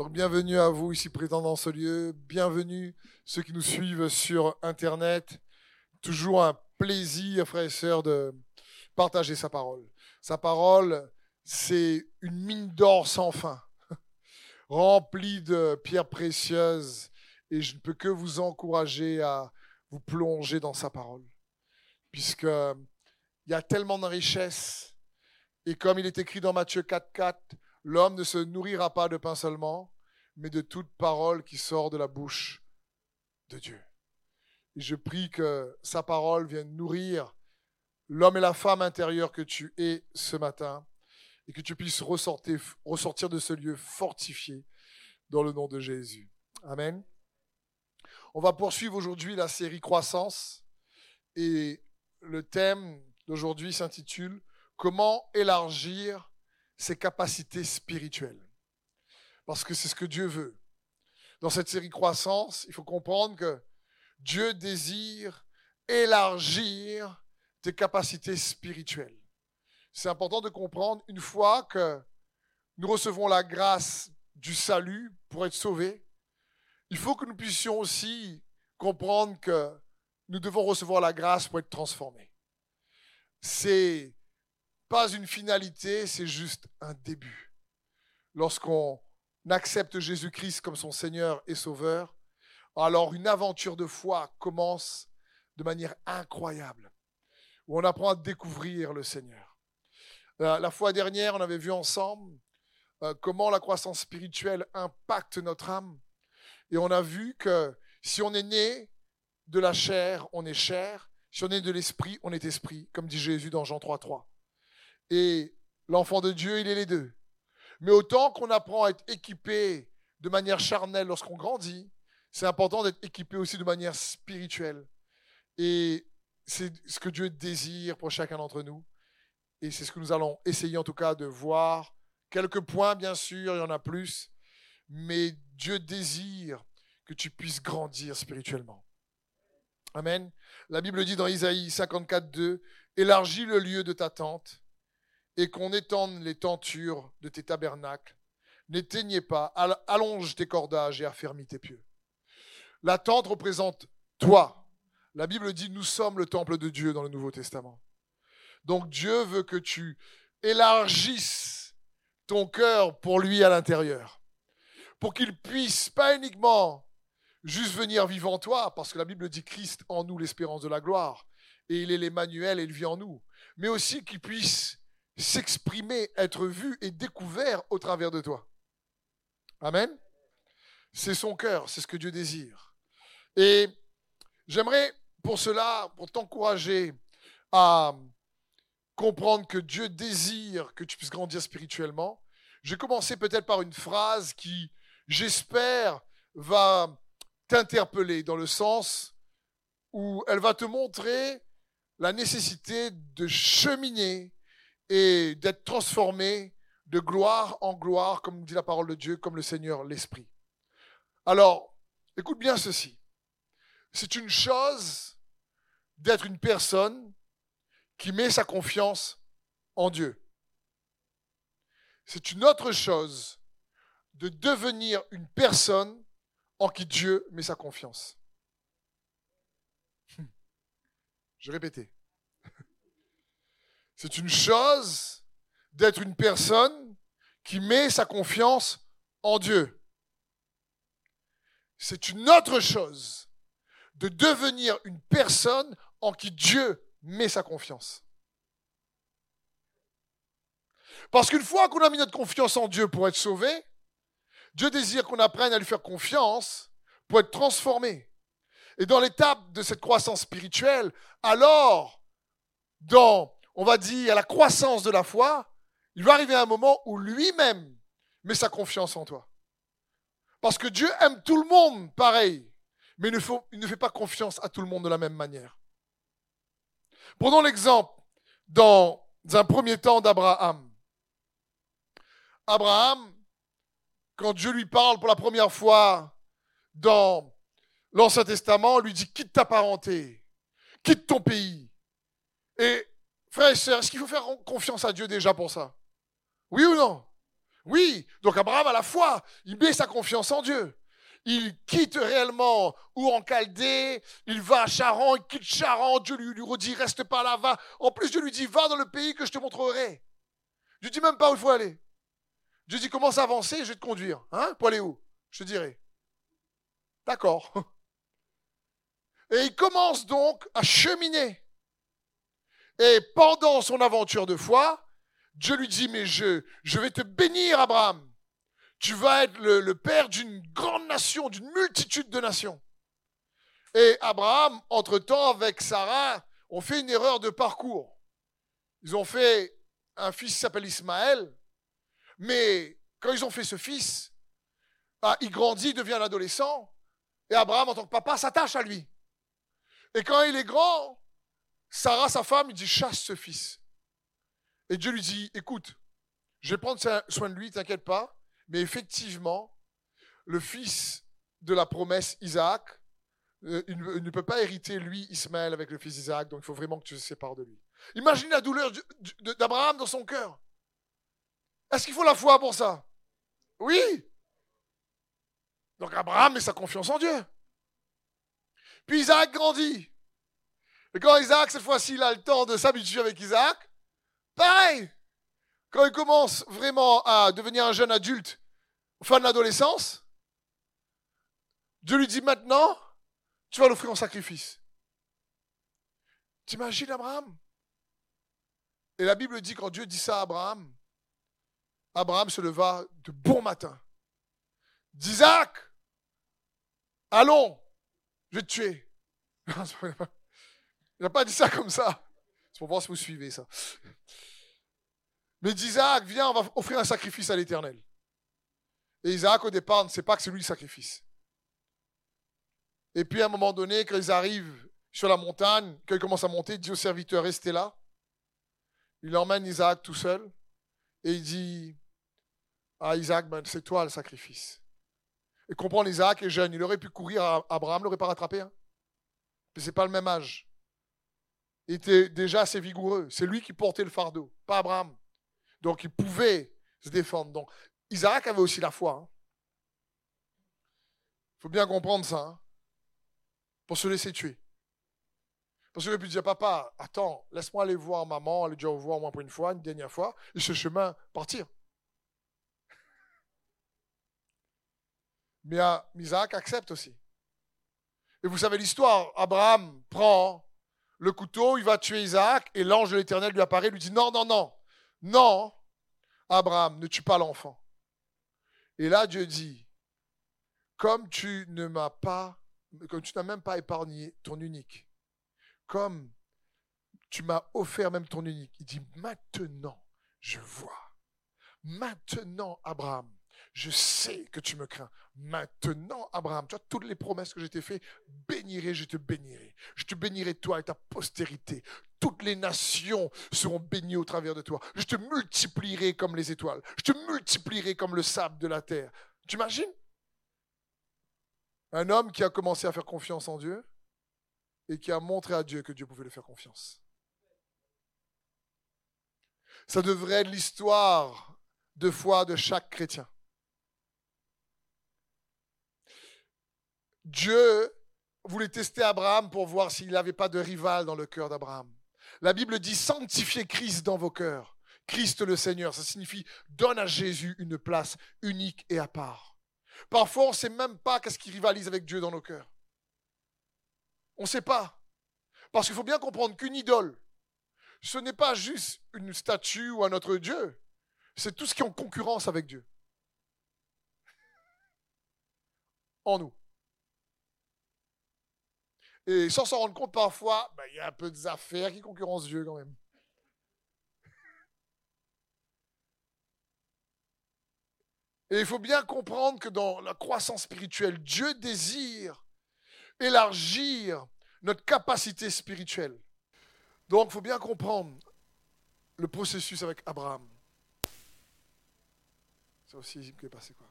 Donc bienvenue à vous ici présents dans ce lieu, bienvenue ceux qui nous suivent sur Internet. Toujours un plaisir, frères et sœurs, de partager sa parole. Sa parole, c'est une mine d'or sans fin, remplie de pierres précieuses, et je ne peux que vous encourager à vous plonger dans sa parole, puisque il y a tellement de richesses, et comme il est écrit dans Matthieu 4.4, L'homme ne se nourrira pas de pain seulement, mais de toute parole qui sort de la bouche de Dieu. Et je prie que sa parole vienne nourrir l'homme et la femme intérieure que tu es ce matin et que tu puisses ressortir, ressortir de ce lieu fortifié dans le nom de Jésus. Amen. On va poursuivre aujourd'hui la série Croissance et le thème d'aujourd'hui s'intitule Comment élargir ses capacités spirituelles. Parce que c'est ce que Dieu veut. Dans cette série Croissance, il faut comprendre que Dieu désire élargir tes capacités spirituelles. C'est important de comprendre une fois que nous recevons la grâce du salut pour être sauvés, il faut que nous puissions aussi comprendre que nous devons recevoir la grâce pour être transformés. C'est pas une finalité, c'est juste un début. Lorsqu'on accepte Jésus-Christ comme son Seigneur et Sauveur, alors une aventure de foi commence de manière incroyable, où on apprend à découvrir le Seigneur. Euh, la fois dernière, on avait vu ensemble euh, comment la croissance spirituelle impacte notre âme. Et on a vu que si on est né de la chair, on est chair. Si on est de l'esprit, on est esprit, comme dit Jésus dans Jean 3.3 et l'enfant de Dieu, il est les deux. Mais autant qu'on apprend à être équipé de manière charnelle lorsqu'on grandit, c'est important d'être équipé aussi de manière spirituelle. Et c'est ce que Dieu désire pour chacun d'entre nous. Et c'est ce que nous allons essayer en tout cas de voir. Quelques points, bien sûr, il y en a plus. Mais Dieu désire que tu puisses grandir spirituellement. Amen. La Bible dit dans Isaïe 54, 2, Élargis le lieu de ta tente et qu'on étende les tentures de tes tabernacles. N'éteignez pas, allonge tes cordages et affermis tes pieux. La tente représente toi. La Bible dit nous sommes le temple de Dieu dans le Nouveau Testament. Donc Dieu veut que tu élargisses ton cœur pour lui à l'intérieur. Pour qu'il puisse pas uniquement juste venir vivre en toi, parce que la Bible dit Christ en nous l'espérance de la gloire, et il est l'Emmanuel et il vit en nous, mais aussi qu'il puisse s'exprimer, être vu et découvert au travers de toi. Amen. C'est son cœur, c'est ce que Dieu désire. Et j'aimerais pour cela, pour t'encourager à comprendre que Dieu désire que tu puisses grandir spirituellement, je vais commencer peut-être par une phrase qui, j'espère, va t'interpeller dans le sens où elle va te montrer la nécessité de cheminer et d'être transformé de gloire en gloire, comme dit la parole de Dieu, comme le Seigneur l'Esprit. Alors, écoute bien ceci. C'est une chose d'être une personne qui met sa confiance en Dieu. C'est une autre chose de devenir une personne en qui Dieu met sa confiance. Je répétais. C'est une chose d'être une personne qui met sa confiance en Dieu. C'est une autre chose de devenir une personne en qui Dieu met sa confiance. Parce qu'une fois qu'on a mis notre confiance en Dieu pour être sauvé, Dieu désire qu'on apprenne à lui faire confiance pour être transformé. Et dans l'étape de cette croissance spirituelle, alors, dans on va dire, à la croissance de la foi, il va arriver un moment où lui-même met sa confiance en toi. Parce que Dieu aime tout le monde pareil, mais il ne, fait pas confiance à tout le monde de la même manière. Prenons l'exemple dans un premier temps d'Abraham. Abraham, quand Dieu lui parle pour la première fois dans l'Ancien Testament, lui dit quitte ta parenté, quitte ton pays. Et Frères et sœurs, est-ce qu'il faut faire confiance à Dieu déjà pour ça? Oui ou non? Oui, donc Abraham à la foi, il met sa confiance en Dieu. Il quitte réellement ou en Chaldée, il va à Charan, il quitte Charan, Dieu lui, redit reste pas là, va. En plus, Dieu lui dit va dans le pays que je te montrerai. Je dis même pas où il faut aller. Dieu dit commence à avancer, je vais te conduire. Hein? Pour aller où? Je te dirai. D'accord. Et il commence donc à cheminer. Et pendant son aventure de foi, Dieu lui dit, mais je, je vais te bénir, Abraham. Tu vas être le, père d'une grande nation, d'une multitude de nations. Et Abraham, entre-temps, avec Sarah, ont fait une erreur de parcours. Ils ont fait un fils qui s'appelle Ismaël, mais quand ils ont fait ce fils, ah, il grandit, devient un adolescent, et Abraham, en tant que papa, s'attache à lui. Et quand il est grand, Sarah, sa femme, il dit chasse ce fils. Et Dieu lui dit écoute, je vais prendre soin de lui, t'inquiète pas, mais effectivement, le fils de la promesse, Isaac, euh, il ne peut pas hériter, lui, Ismaël, avec le fils Isaac, donc il faut vraiment que tu te sépares de lui. Imagine la douleur d'Abraham dans son cœur. Est-ce qu'il faut la foi pour ça? Oui. Donc Abraham met sa confiance en Dieu. Puis Isaac grandit. Et quand Isaac, cette fois-ci, il a le temps de s'habituer avec Isaac, pareil. Quand il commence vraiment à devenir un jeune adulte, fin de l'adolescence, Dieu lui dit maintenant, tu vas l'offrir en sacrifice. T'imagines Abraham? Et la Bible dit, quand Dieu dit ça à Abraham, Abraham se leva de bon matin. D'Isaac, allons, je vais te tuer. Il n'a pas dit ça comme ça. C'est pour voir si vous suivez ça. Mais d'Isaac, viens, on va offrir un sacrifice à l'Éternel. Et Isaac, au départ, ne sait pas que c'est lui le sacrifice. Et puis, à un moment donné, quand ils arrivent sur la montagne, quand ils commencent à monter, il dit au serviteur, restez là. Il emmène Isaac tout seul. Et il dit à Isaac, ben, c'est toi le sacrifice. Et comprendre, Isaac est jeune. Il aurait pu courir, à Abraham ne l'aurait pas rattrapé. Hein. Mais ce n'est pas le même âge. Était déjà assez vigoureux. C'est lui qui portait le fardeau, pas Abraham. Donc il pouvait se défendre. Donc Isaac avait aussi la foi. Il hein. faut bien comprendre ça. Hein. Pour se laisser tuer. Parce aurait pu dire, papa, attends, laisse-moi aller voir maman, aller voir au moins pour une fois, une dernière fois, et ce chemin partir. Mais ah, Isaac accepte aussi. Et vous savez l'histoire, Abraham prend le couteau, il va tuer Isaac, et l'ange de l'Éternel lui apparaît, lui dit, non, non, non, non, Abraham, ne tue pas l'enfant. Et là, Dieu dit, comme tu ne m'as pas, comme tu n'as même pas épargné ton unique, comme tu m'as offert même ton unique, il dit, maintenant, je vois. Maintenant, Abraham, je sais que tu me crains. Maintenant, Abraham, tu vois, toutes les promesses que je t'ai faites, bénirai, je te bénirai. Je te bénirai toi et ta postérité. Toutes les nations seront bénies au travers de toi. Je te multiplierai comme les étoiles. Je te multiplierai comme le sable de la terre. Tu imagines? Un homme qui a commencé à faire confiance en Dieu et qui a montré à Dieu que Dieu pouvait lui faire confiance. Ça devrait être l'histoire de foi de chaque chrétien. Dieu voulait tester Abraham pour voir s'il n'avait pas de rival dans le cœur d'Abraham. La Bible dit sanctifiez Christ dans vos cœurs. Christ le Seigneur, ça signifie donne à Jésus une place unique et à part. Parfois, on ne sait même pas qu'est-ce qui rivalise avec Dieu dans nos cœurs. On ne sait pas. Parce qu'il faut bien comprendre qu'une idole, ce n'est pas juste une statue ou un autre Dieu. C'est tout ce qui est en concurrence avec Dieu. En nous. Et sans s'en rendre compte, parfois, ben, il y a un peu des affaires qui concurrencent Dieu quand même. Et il faut bien comprendre que dans la croissance spirituelle, Dieu désire élargir notre capacité spirituelle. Donc, il faut bien comprendre le processus avec Abraham. C'est aussi qui est quoi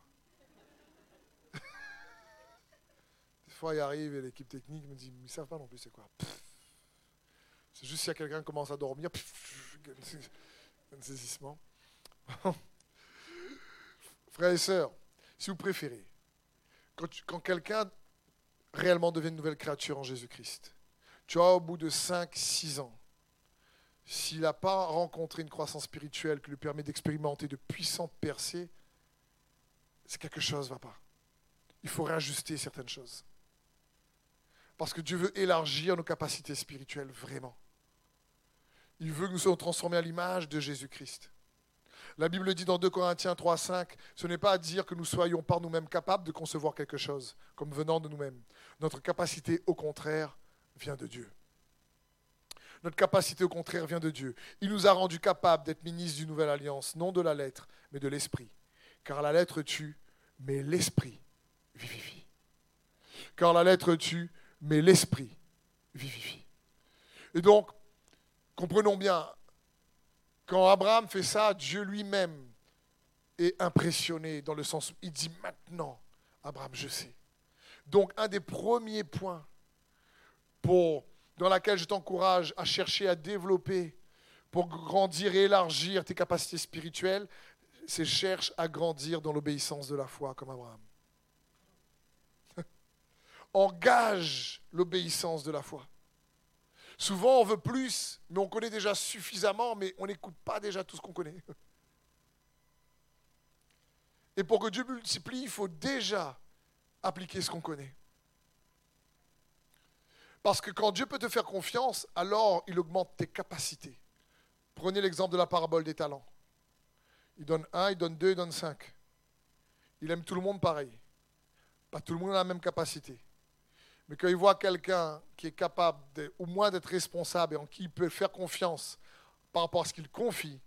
fois, il arrive et l'équipe technique me dit, ils savent pas non plus c'est quoi. C'est juste si quelqu'un commence à dormir, un saisissement. Frères et sœurs, si vous préférez, quand, quand quelqu'un réellement devient une nouvelle créature en Jésus-Christ, tu vois, au bout de 5-6 ans, s'il n'a pas rencontré une croissance spirituelle qui lui permet d'expérimenter de puissantes percées, c'est quelque chose ne va pas. Il faut réajuster certaines choses. Parce que Dieu veut élargir nos capacités spirituelles vraiment. Il veut que nous soyons transformés à l'image de Jésus-Christ. La Bible dit dans 2 Corinthiens 3, 5, ce n'est pas à dire que nous soyons par nous-mêmes capables de concevoir quelque chose, comme venant de nous-mêmes. Notre capacité, au contraire, vient de Dieu. Notre capacité, au contraire, vient de Dieu. Il nous a rendus capables d'être ministres d'une nouvelle alliance, non de la lettre, mais de l'esprit. Car la lettre tue, mais l'esprit vivifie. Car la lettre tue, mais l'esprit vivifie. Et donc, comprenons bien, quand Abraham fait ça, Dieu lui-même est impressionné dans le sens où il dit maintenant, Abraham, je sais. Donc, un des premiers points pour, dans laquelle je t'encourage à chercher à développer pour grandir et élargir tes capacités spirituelles, c'est cherche à grandir dans l'obéissance de la foi comme Abraham. Engage l'obéissance de la foi. Souvent, on veut plus, mais on connaît déjà suffisamment, mais on n'écoute pas déjà tout ce qu'on connaît. Et pour que Dieu multiplie, il faut déjà appliquer ce qu'on connaît. Parce que quand Dieu peut te faire confiance, alors il augmente tes capacités. Prenez l'exemple de la parabole des talents. Il donne un, il donne deux, il donne cinq. Il aime tout le monde pareil. Pas tout le monde a la même capacité. Mais quand il voit quelqu'un qui est capable au moins d'être responsable et en qui il peut faire confiance par rapport à ce qu'il confie,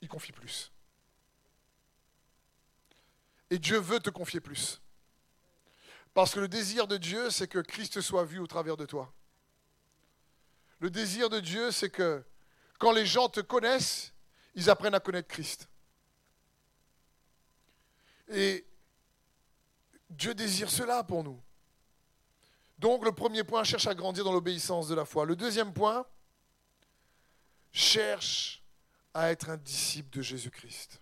il confie plus. Et Dieu veut te confier plus. Parce que le désir de Dieu, c'est que Christ soit vu au travers de toi. Le désir de Dieu, c'est que quand les gens te connaissent, ils apprennent à connaître Christ. Et Dieu désire cela pour nous. Donc le premier point, cherche à grandir dans l'obéissance de la foi. Le deuxième point, cherche à être un disciple de Jésus-Christ.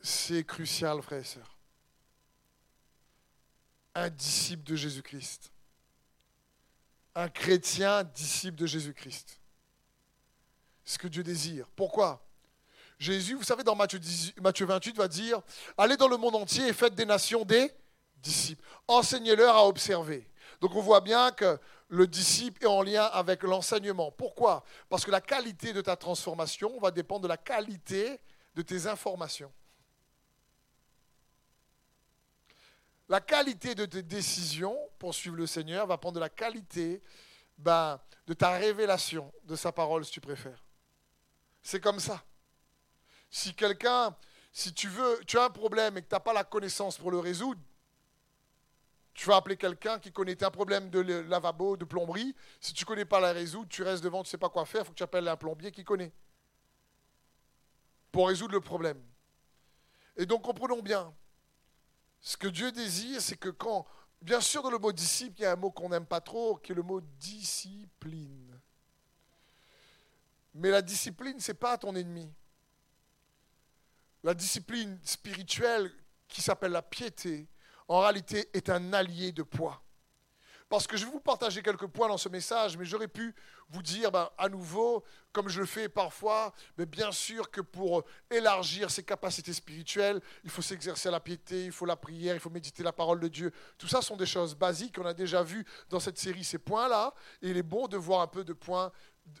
C'est crucial, frères et sœurs un disciple de Jésus-Christ. Un chrétien disciple de Jésus-Christ. Ce que Dieu désire. Pourquoi? Jésus, vous savez, dans Matthieu, 28, va dire, allez dans le monde entier et faites des nations des disciples. Enseignez-leur à observer. Donc on voit bien que le disciple est en lien avec l'enseignement. Pourquoi? Parce que la qualité de ta transformation va dépendre de la qualité de tes informations. La qualité de tes décisions pour suivre le Seigneur va prendre de la qualité ben, de ta révélation de sa parole, si tu préfères. C'est comme ça. Si quelqu'un, si tu veux, tu as un problème et que tu n'as pas la connaissance pour le résoudre, tu vas appeler quelqu'un qui connaît un problème de lavabo, de plomberie. Si tu ne connais pas la résoudre, tu restes devant, tu ne sais pas quoi faire, il faut que tu appelles un plombier qui connaît. Pour résoudre le problème. Et donc comprenons bien, ce que Dieu désire, c'est que quand, bien sûr, dans le mot disciple, il y a un mot qu'on n'aime pas trop, qui est le mot discipline. Mais la discipline, ce n'est pas ton ennemi. La discipline spirituelle, qui s'appelle la piété, en réalité est un allié de poids. Parce que je vais vous partager quelques points dans ce message, mais j'aurais pu vous dire ben, à nouveau, comme je le fais parfois, mais bien sûr que pour élargir ses capacités spirituelles, il faut s'exercer à la piété, il faut la prière, il faut méditer la parole de Dieu. Tout ça sont des choses basiques. On a déjà vu dans cette série ces points-là, et il est bon de voir un peu de points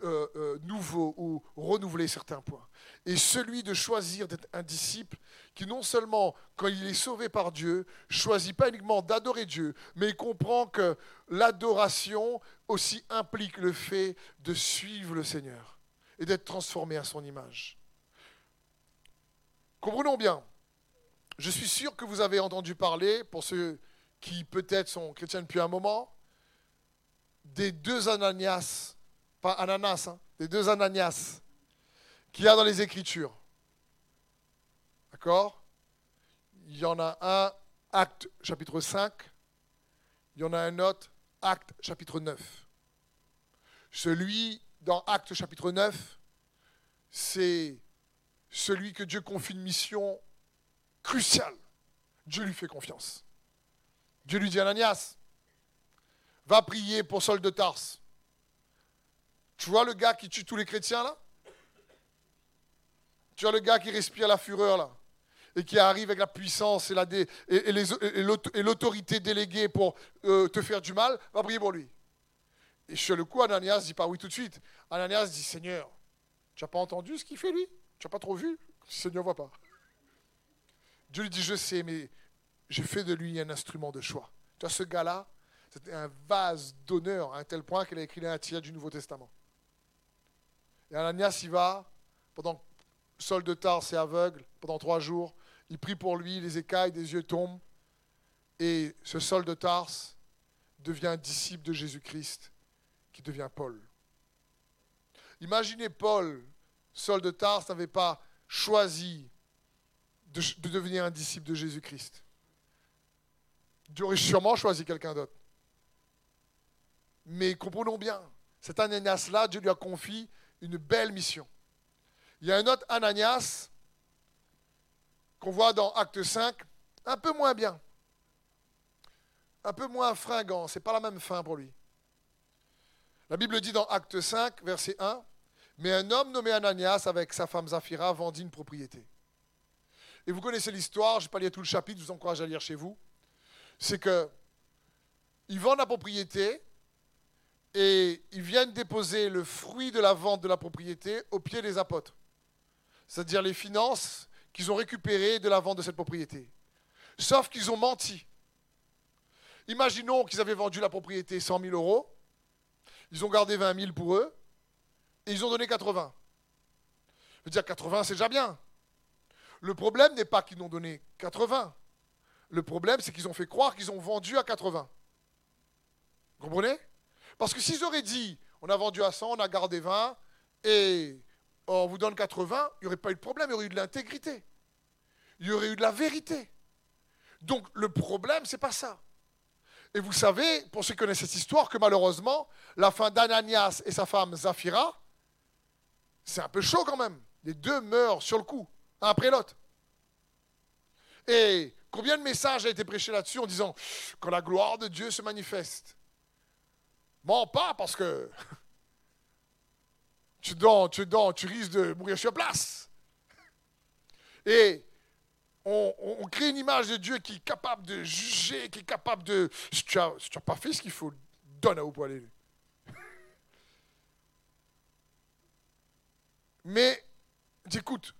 euh, euh, nouveaux ou renouveler certains points. Et celui de choisir d'être un disciple qui non seulement, quand il est sauvé par Dieu, choisit pas uniquement d'adorer Dieu, mais comprend que l'adoration aussi implique le fait de suivre le Seigneur et d'être transformé à son image. Comprenons bien. Je suis sûr que vous avez entendu parler, pour ceux qui peut-être sont chrétiens depuis un moment, des deux Ananias pas ananas, hein, les deux Ananias qu'il y a dans les Écritures. D'accord? Il y en a un, Acte chapitre 5. Il y en a un autre, Acte chapitre 9. Celui dans Acte chapitre 9, c'est celui que Dieu confie une mission cruciale, Dieu lui fait confiance. Dieu lui dit, Ananias, va prier pour Saul de Tarse. Tu vois le gars qui tue tous les chrétiens là? Tu vois le gars qui respire la fureur là? Et qui arrive avec la puissance et, l'autorité déléguée pour euh, te faire du mal, va prier pour lui. Et sur le coup, Ananias dit pas oui tout de suite. Ananias dit Seigneur, tu n'as pas entendu ce qu'il fait lui? Tu n'as pas trop vu? Seigneur ne voit pas. Dieu lui dit Je sais, mais j'ai fait de lui un instrument de choix. Tu vois, ce gars-là, c'était un vase d'honneur à un tel point qu'il a écrit un tiers du Nouveau Testament. Et Ananias, il va, pendant Sol de Tarse est aveugle, pendant trois jours, il prie pour lui, les écailles des yeux tombent, et ce Sol de Tarse devient un disciple de Jésus-Christ, qui devient Paul. Imaginez Paul, Sol de Tarse, n'avait pas choisi de, de devenir un disciple de Jésus-Christ. Dieu aurait sûrement choisi quelqu'un d'autre. Mais comprenons bien, cet Ananias-là, Dieu lui a confié une belle mission. Il y a un autre Ananias qu'on voit dans Acte 5, un peu moins bien, un peu moins fringant, c'est pas la même fin pour lui. La Bible dit dans Acte 5, verset 1, mais un homme nommé Ananias avec sa femme Zaphira vendit une propriété. Et vous connaissez l'histoire, je ne vais pas lire tout le chapitre, je vous encourage à lire chez vous. C'est que ils vendent la propriété et ils viennent déposer le fruit de la vente de la propriété au pied des apôtres c'est-à-dire les finances qu'ils ont récupérées de la vente de cette propriété. Sauf qu'ils ont menti. Imaginons qu'ils avaient vendu la propriété 100 000 euros, ils ont gardé 20 000 pour eux, et ils ont donné 80. Je veux dire, 80, c'est déjà bien. Le problème n'est pas qu'ils n'ont donné 80. Le problème, c'est qu'ils ont fait croire qu'ils ont vendu à 80. Vous comprenez? Parce que s'ils auraient dit, on a vendu à 100, on a gardé 20, et on vous donne 80, il n'y aurait pas eu de problème, il y aurait eu de l'intégrité. Il y aurait eu de la vérité. Donc le problème, c'est pas ça. Et vous savez, pour ceux qui connaissent cette histoire, que malheureusement, la fin d'Ananias et sa femme Zafira, c'est un peu chaud quand même. Les deux meurent sur le coup, un après l'autre. Et combien de messages a été prêché là-dessus en disant quand la gloire de Dieu se manifeste Pas parce que tu dors, tu dors, tu risques de mourir sur place. Et on, crée une image de Dieu qui est capable de juger, qui est capable de... Si tu n'as pas fait ce qu'il faut, donne à où pour aller. Mais, écoute,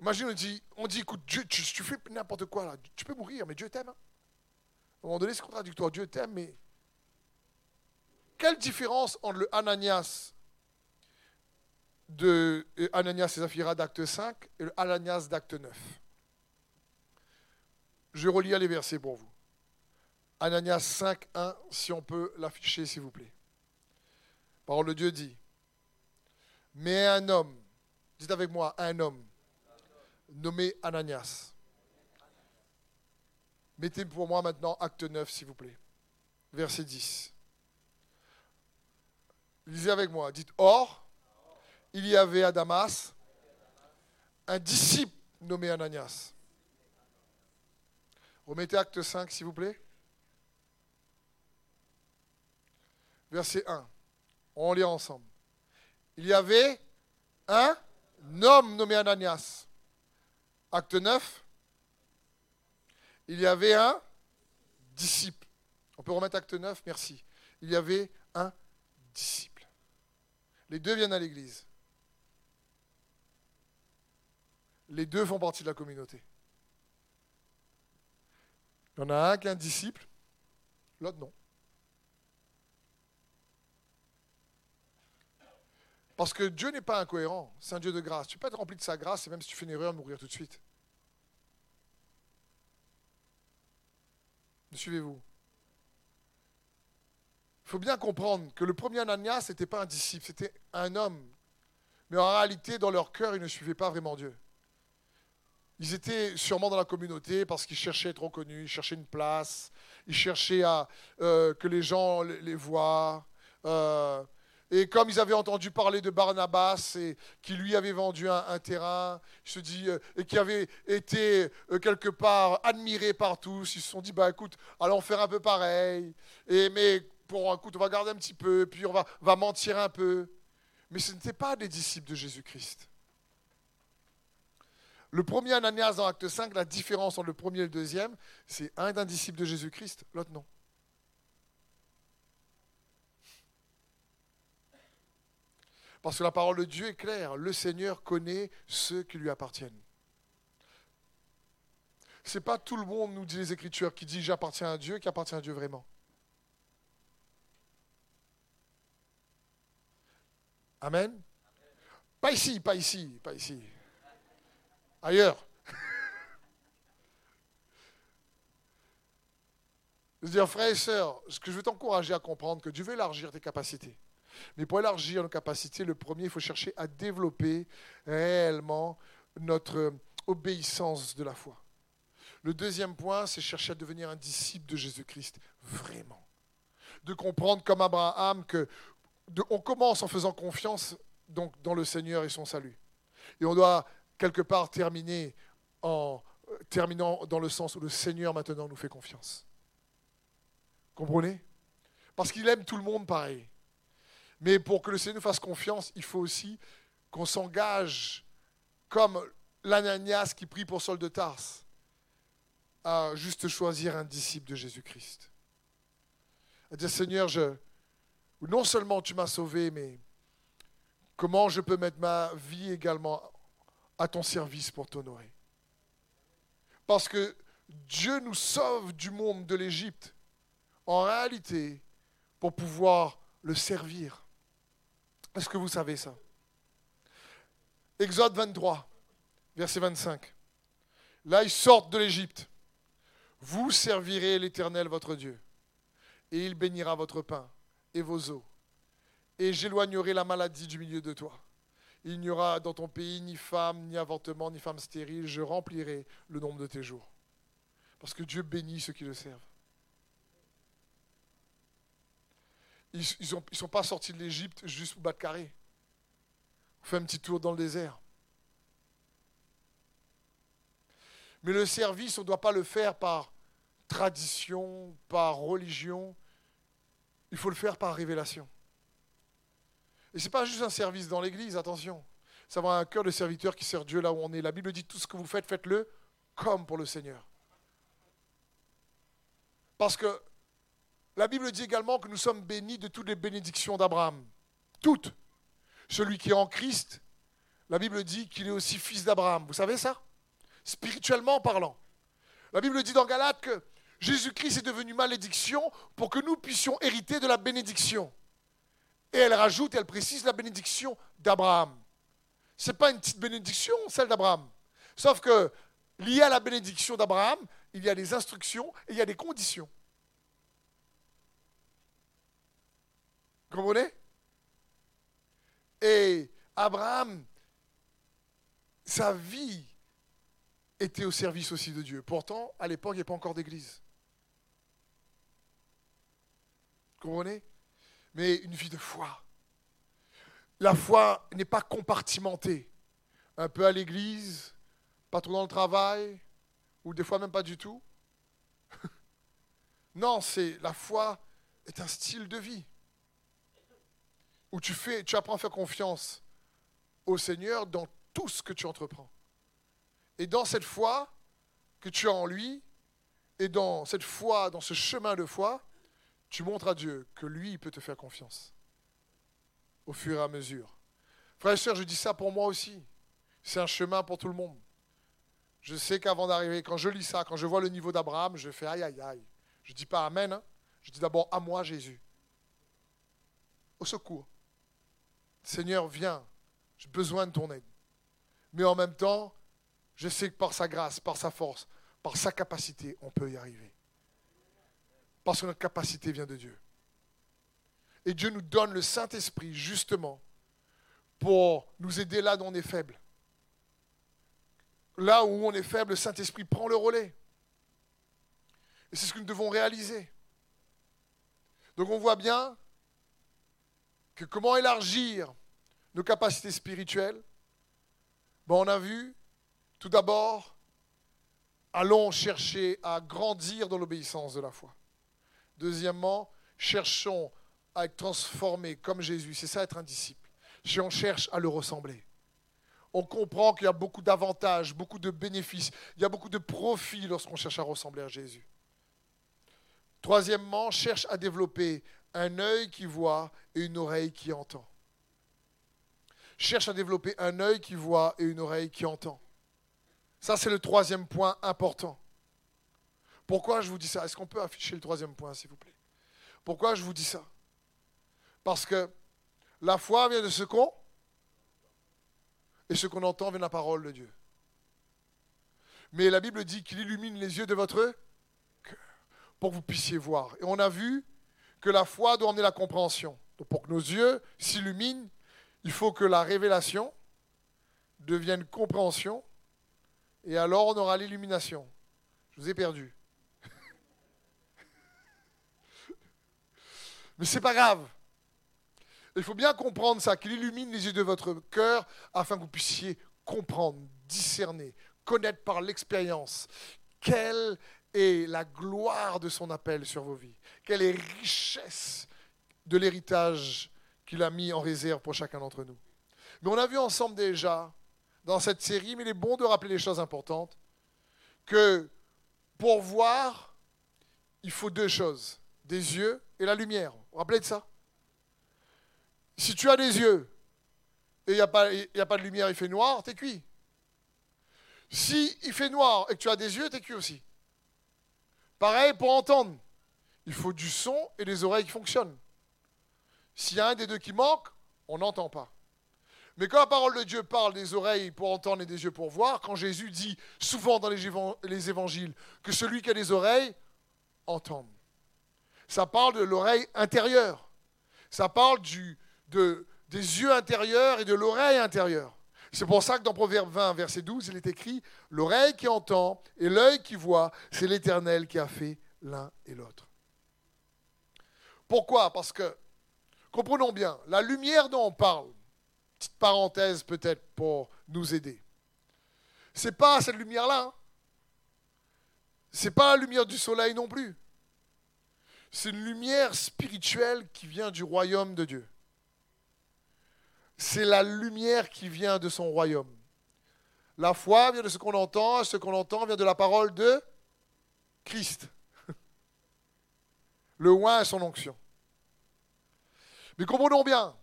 imagine, on dit, on dit écoute, Dieu, tu, tu fais n'importe quoi là, tu peux mourir, mais Dieu t'aime. Hein. À un moment donné, c'est contradictoire. Dieu t'aime, mais quelle différence entre le Ananias de Ananias et Zaphira d'acte 5 et le Ananias d'acte 9. Je relis les versets pour vous. Ananias 5, 1, si on peut l'afficher, s'il vous plaît. Parole de Dieu dit Mais un homme, dites avec moi, un homme, nommé Ananias. Mettez pour moi maintenant acte 9, s'il vous plaît. Verset 10. Lisez avec moi. Dites Or, il y avait à Damas un disciple nommé Ananias. Remettez acte 5, s'il vous plaît. Verset 1. On lit ensemble. Il y avait un homme nommé Ananias. Acte 9. Il y avait un disciple. On peut remettre acte 9, merci. Il y avait un disciple. Les deux viennent à l'église. les deux font partie de la communauté. Il y en a un qui est un disciple, l'autre non. Parce que Dieu n'est pas incohérent, c'est un Dieu de grâce. Tu peux être rempli de sa grâce et même si tu fais une erreur, mourir tout de suite. Suivez-vous Il faut bien comprendre que le premier Ananias n'était pas un disciple, c'était un homme. Mais en réalité, dans leur cœur, ils ne suivaient pas vraiment Dieu. Ils étaient sûrement dans la communauté parce qu'ils cherchaient à être reconnus, ils cherchaient une place, ils cherchaient à euh, que les gens les, voient. Euh, Et comme ils avaient entendu parler de Barnabas et qui lui avait vendu un, terrain, se dit, euh, et qui avait été euh, quelque part admiré par tous, ils se sont dit, bah écoute, allons faire un peu pareil. Et mais pour écoute, on va garder un petit peu, puis on va, va mentir un peu. Mais ce n'étaient pas des disciples de Jésus-Christ. Le premier Ananias dans Acte 5, la différence entre le premier et le deuxième, c'est un d'un disciple de Jésus-Christ, l'autre non. Parce que la parole de Dieu est claire. Le Seigneur connaît ceux qui lui appartiennent. Ce n'est pas tout le monde, nous dit les Écritures, qui dit j'appartiens à Dieu, qui appartient à Dieu vraiment. Amen. Pas ici, pas ici, pas ici. Ailleurs. Je dire, frères et sœurs, ce que je veux t'encourager à comprendre, que Dieu veut élargir tes capacités. Mais pour élargir nos capacités, le premier, il faut chercher à développer réellement notre obéissance de la foi. Le deuxième point, c'est chercher à devenir un disciple de Jésus-Christ, vraiment. De comprendre comme Abraham que on commence en faisant confiance donc, dans le Seigneur et son salut. Et on doit quelque part terminer en terminant dans le sens où le Seigneur maintenant nous fait confiance. Comprenez? Parce qu'il aime tout le monde pareil. Mais pour que le Seigneur nous fasse confiance, il faut aussi qu'on s'engage comme l'Ananias qui prie pour Saul de Tarse à juste choisir un disciple de Jésus-Christ. À dire Seigneur, je, non seulement tu m'as sauvé, mais comment je peux mettre ma vie également à ton service pour t'honorer. Parce que Dieu nous sauve du monde de l'Égypte, en réalité, pour pouvoir le servir. Est-ce que vous savez ça? Exode 23, verset 25. Là, ils sortent de l'Égypte. Vous servirez l'Éternel votre Dieu, et il bénira votre pain et vos eaux, et j'éloignerai la maladie du milieu de toi. Il n'y aura dans ton pays ni femme, ni avortement, ni femme stérile. Je remplirai le nombre de tes jours. Parce que Dieu bénit ceux qui le servent. Ils ne ils sont pas sortis de l'Égypte juste pour battre carré. On fait un petit tour dans le désert. Mais le service, on ne doit pas le faire par tradition, par religion. Il faut le faire par révélation. Et ce n'est pas juste un service dans l'église, attention. C'est avoir un cœur de serviteur qui sert Dieu là où on est. La Bible dit tout ce que vous faites, faites-le comme pour le Seigneur. Parce que la Bible dit également que nous sommes bénis de toutes les bénédictions d'Abraham. Toutes. Celui qui est en Christ, la Bible dit qu'il est aussi fils d'Abraham. Vous savez ça? Spirituellement parlant. La Bible dit dans Galates que Jésus-Christ est devenu malédiction pour que nous puissions hériter de la bénédiction. Et elle rajoute, elle précise la bénédiction d'Abraham. Ce n'est pas une petite bénédiction, celle d'Abraham. Sauf que lié à la bénédiction d'Abraham, il y a des instructions et il y a des conditions. comprenez? Et Abraham, sa vie était au service aussi de Dieu. Pourtant, à l'époque, il n'y avait pas encore d'église. Comprenez Mais une vie de foi. La foi n'est pas compartimentée. Un peu à l'église, pas trop dans le travail, ou des fois même pas du tout. non, c'est la foi est un style de vie où tu, fais, tu apprends à faire confiance au Seigneur dans tout ce que tu entreprends. Et dans cette foi que tu as en lui, et dans cette foi, dans ce chemin de foi, tu montres à Dieu que lui, il peut te faire confiance au fur et à mesure. Frères et sœurs, je dis ça pour moi aussi. C'est un chemin pour tout le monde. Je sais qu'avant d'arriver, quand je lis ça, quand je vois le niveau d'Abraham, je fais aïe aïe aïe. Je ne dis pas Amen, hein. je dis d'abord à moi Jésus. Au secours. Seigneur, viens, j'ai besoin de ton aide. Mais en même temps, je sais que par sa grâce, par sa force, par sa capacité, on peut y arriver. Parce que notre capacité vient de Dieu. Et Dieu nous donne le Saint-Esprit justement pour nous aider là où on est faible. Là où on est faible, le Saint-Esprit prend le relais. Et c'est ce que nous devons réaliser. Donc on voit bien que comment élargir nos capacités spirituelles bon, On a vu, tout d'abord, allons chercher à grandir dans l'obéissance de la foi. Deuxièmement, cherchons à être transformés comme Jésus. C'est ça être un disciple. Si on cherche à le ressembler. On comprend qu'il y a beaucoup d'avantages, beaucoup de bénéfices, il y a beaucoup de profits lorsqu'on cherche à ressembler à Jésus. Troisièmement, cherche à développer un œil qui voit et une oreille qui entend. Cherche à développer un œil qui voit et une oreille qui entend. Ça, c'est le troisième point important. Pourquoi je vous dis ça? Est-ce qu'on peut afficher le troisième point, s'il vous plaît? Pourquoi je vous dis ça? Parce que la foi vient de ce qu'on et ce qu'on entend vient de la parole de Dieu. Mais la Bible dit qu'il illumine les yeux de votre cœur pour que vous puissiez voir. Et on a vu que la foi doit emmener la compréhension. Pour que nos yeux s'illuminent, il faut que la révélation devienne compréhension. Et alors on aura l'illumination. Je vous ai perdu. Mais c'est pas grave. Il faut bien comprendre ça, qu'il illumine les yeux de votre cœur afin que vous puissiez comprendre, discerner, connaître par l'expérience quelle est la gloire de son appel sur vos vies, quelle est la richesse de l'héritage qu'il a mis en réserve pour chacun d'entre nous. Mais on a vu ensemble déjà, dans cette série, mais il est bon de rappeler les choses importantes, que pour voir, il faut deux choses, des yeux et la lumière. Vous vous rappelez de ça? Si tu as des yeux et il n'y a, pas, a pas de lumière, il fait noir, t'es cuit. Si il fait noir et que tu as des yeux, t'es cuit aussi. Pareil pour entendre. Il faut du son et des oreilles qui fonctionnent. S'il y a un des deux qui manque, on n'entend pas. Mais quand la parole de Dieu parle des oreilles pour entendre et des yeux pour voir, quand Jésus dit souvent dans les évangiles que celui qui a des oreilles entende, ça parle de l'oreille intérieure. Ça parle des yeux intérieurs et de l'oreille intérieure. C'est pour ça que dans Proverbe 20, verset 12, il est écrit L'oreille qui entend et l'œil qui voit, c'est l'Éternel qui a fait l'un et l'autre. Pourquoi? Parce que, comprenons bien, la lumière dont on parle, petite parenthèse peut-être pour nous aider, c'est pas cette lumière-là. Hein. C'est pas la lumière du soleil non plus. C'est une lumière spirituelle qui vient du royaume de Dieu c'est la lumière qui vient de son royaume. La foi vient de ce qu'on entend, ce qu'on entend vient de la parole de Christ. Le oin est son onction. Mais comprenons bien,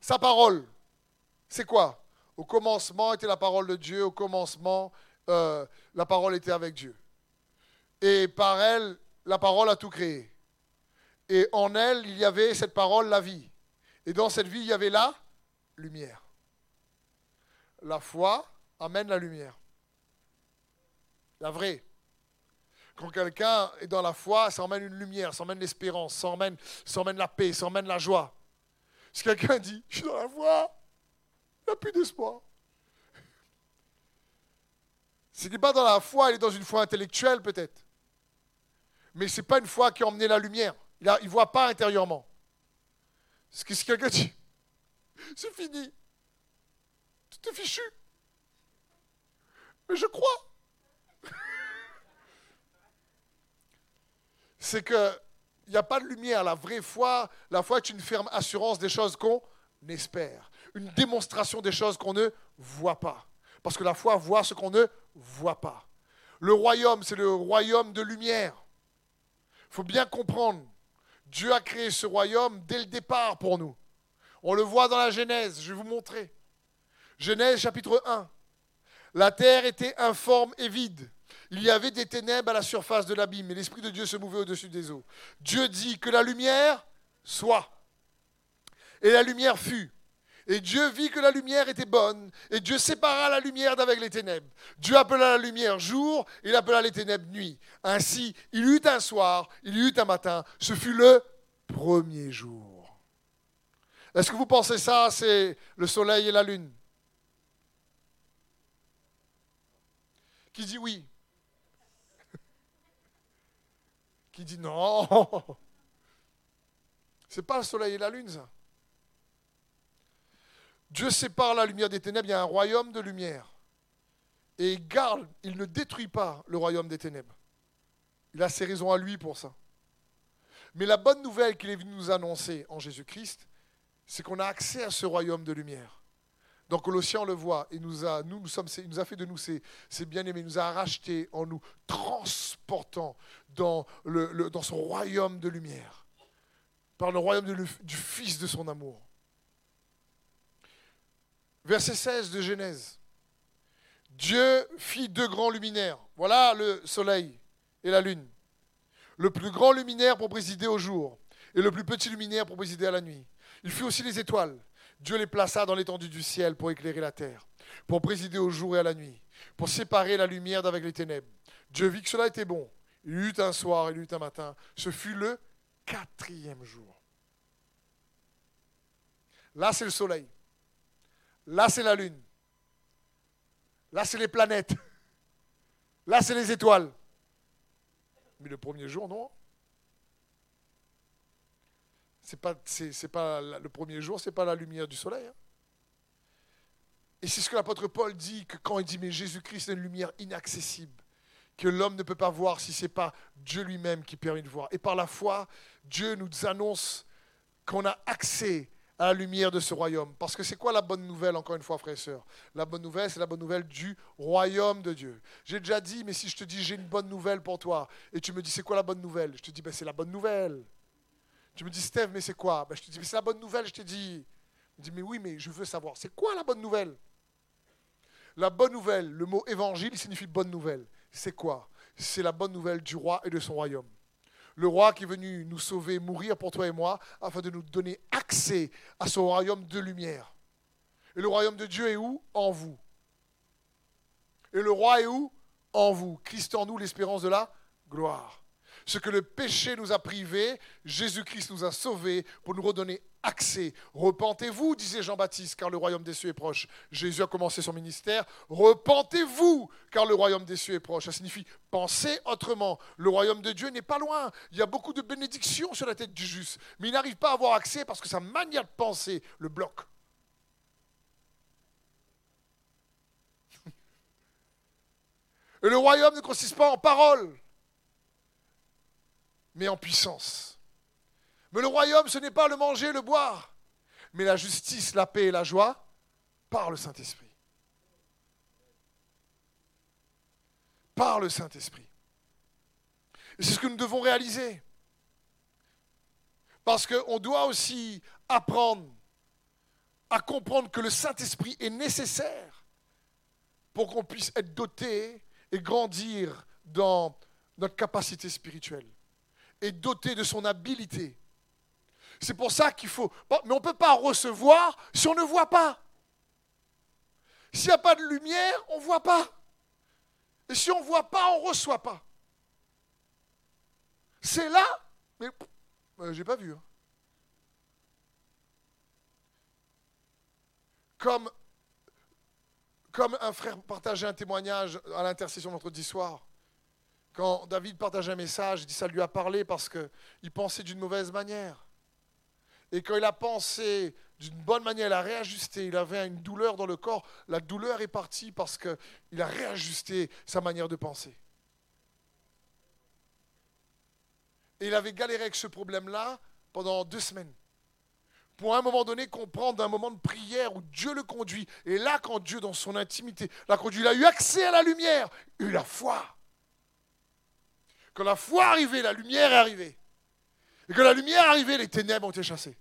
sa parole, c'est quoi? Au commencement était la parole de Dieu, au commencement, euh, la parole était avec Dieu. Et par elle, la parole a tout créé. Et en elle, il y avait cette parole, la vie. Et dans cette vie, il y avait là lumière. La foi amène la lumière. La vraie. Quand quelqu'un est dans la foi, ça emmène une lumière, ça emmène l'espérance, ça emmène, ça emmène la paix, ça emmène la joie. Si quelqu'un dit, je suis dans la foi, il n'y a plus d'espoir. Ce n'est pas dans la foi, il est dans une foi intellectuelle peut-être. Mais ce n'est pas une foi qui a emmené la lumière. Il ne voit pas intérieurement. Ce que si quelqu'un dit, c'est fini. Tout est fichu. Mais je crois. C'est que il n'y a pas de lumière. La vraie foi, la foi est une ferme assurance des choses qu'on espère. Une démonstration des choses qu'on ne voit pas. Parce que la foi voit ce qu'on ne voit pas. Le royaume, c'est le royaume de lumière. Il faut bien comprendre. Dieu a créé ce royaume dès le départ pour nous. On le voit dans la Genèse, je vais vous montrer. Genèse chapitre 1. La terre était informe et vide. Il y avait des ténèbres à la surface de l'abîme, et l'Esprit de Dieu se mouvait au-dessus des eaux. Dieu dit que la lumière soit. Et la lumière fut. Et Dieu vit que la lumière était bonne, et Dieu sépara la lumière d'avec les ténèbres. Dieu appela la lumière jour, il appela les ténèbres nuit. Ainsi, il y eut un soir, il y eut un matin. Ce fut le premier jour. Est-ce que vous pensez ça, c'est le soleil et la lune? Qui dit oui? Qui dit non? C'est pas le soleil et la lune, ça. Dieu sépare la lumière des ténèbres, il y a un royaume de lumière. Et il garde, il ne détruit pas le royaume des ténèbres. Il a ses raisons à lui pour ça. Mais la bonne nouvelle qu'il est venu nous annoncer en Jésus-Christ, c'est qu'on a accès à ce royaume de lumière. Donc Colossiens, on le voit, il nous a, nous, nous sommes, fait de nous ses, bien-aimés, il nous a rachetés en nous transportant dans, le, dans son royaume de lumière, par le royaume du Fils de son amour. Verset 16 de Genèse. Dieu fit deux grands luminaires. Voilà le soleil et la lune. Le plus grand luminaire pour présider au jour et le plus petit luminaire pour présider à la nuit. Il fit aussi les étoiles. Dieu les plaça dans l'étendue du ciel pour éclairer la terre, pour présider au jour et à la nuit, pour séparer la lumière d'avec les ténèbres. Dieu vit que cela était bon. Il eut un soir, il eut un matin. Ce fut le quatrième jour. Là, c'est le soleil. Là, c'est la lune. Là, c'est les planètes. Là, c'est les étoiles. Mais le premier jour, non. C'est pas, c'est, le premier jour, c'est pas la lumière du soleil. Hein. Et c'est ce que l'apôtre Paul dit que quand il dit mais Jésus-Christ est une lumière inaccessible que l'homme ne peut pas voir si ce n'est pas Dieu lui-même qui permet de voir. Et par la foi, Dieu nous annonce qu'on a accès à la lumière de ce royaume. Parce que c'est quoi la bonne nouvelle, encore une fois, frères et sœurs? La bonne nouvelle, c'est la bonne nouvelle du royaume de Dieu. J'ai déjà dit, mais si je te dis j'ai une bonne nouvelle pour toi, et tu me dis c'est quoi la bonne nouvelle? Je te dis ben, c'est la bonne nouvelle. Tu me dis Steve, mais c'est quoi? Ben, Je te dis mais c'est la bonne nouvelle, je te dis. Je dis mais oui, mais je veux savoir, c'est quoi la bonne nouvelle? La bonne nouvelle, le mot évangile signifie bonne nouvelle. C'est quoi? C'est la bonne nouvelle du roi et de son royaume le roi qui est venu nous sauver, mourir pour toi et moi, afin de nous donner accès à son royaume de lumière. Et le royaume de Dieu est où? En vous. Et le roi est où? En vous. Christ en nous, l'espérance de la gloire. Ce que le péché nous a privé, Jésus-Christ nous a sauvés pour nous redonner accès. Repentez-vous, disait Jean-Baptiste, car le royaume des cieux est proche. Jésus a commencé son ministère. Repentez-vous, car le royaume des cieux est proche. Ça signifie penser autrement. Le royaume de Dieu n'est pas loin. Il y a beaucoup de bénédictions sur la tête du juste, mais il n'arrive pas à avoir accès parce que sa manière de penser le bloque. Et le royaume ne consiste pas en paroles mais en puissance. Mais le royaume, ce n'est pas le manger, le boire, mais la justice, la paix et la joie par le Saint-Esprit. Par le Saint-Esprit. Et c'est ce que nous devons réaliser. Parce qu'on doit aussi apprendre à comprendre que le Saint-Esprit est nécessaire pour qu'on puisse être doté et grandir dans notre capacité spirituelle est doté de son habileté. C'est pour ça qu'il faut... Mais on ne peut pas recevoir si on ne voit pas. S'il n'y a pas de lumière, on ne voit pas. Et si on ne voit pas, on ne reçoit pas. C'est là, mais je j'ai pas vu. Hein. Comme, comme un frère partageait un témoignage à l'intercession vendredi soir. Quand David partage un message, il dit ça lui a parlé parce qu'il pensait d'une mauvaise manière. Et quand il a pensé d'une bonne manière, il a réajusté, il avait une douleur dans le corps, la douleur est partie parce qu'il a réajusté sa manière de penser. Et il avait galéré avec ce problème-là pendant deux semaines. Pour à un moment donné comprendre d'un moment de prière où Dieu le conduit. Et là, quand Dieu, dans son intimité, l'a conduit, il a eu accès à la lumière, eu la foi. Quand la foi est arrivée, la lumière est arrivée. Et quand la lumière est arrivée, les ténèbres ont été chassées.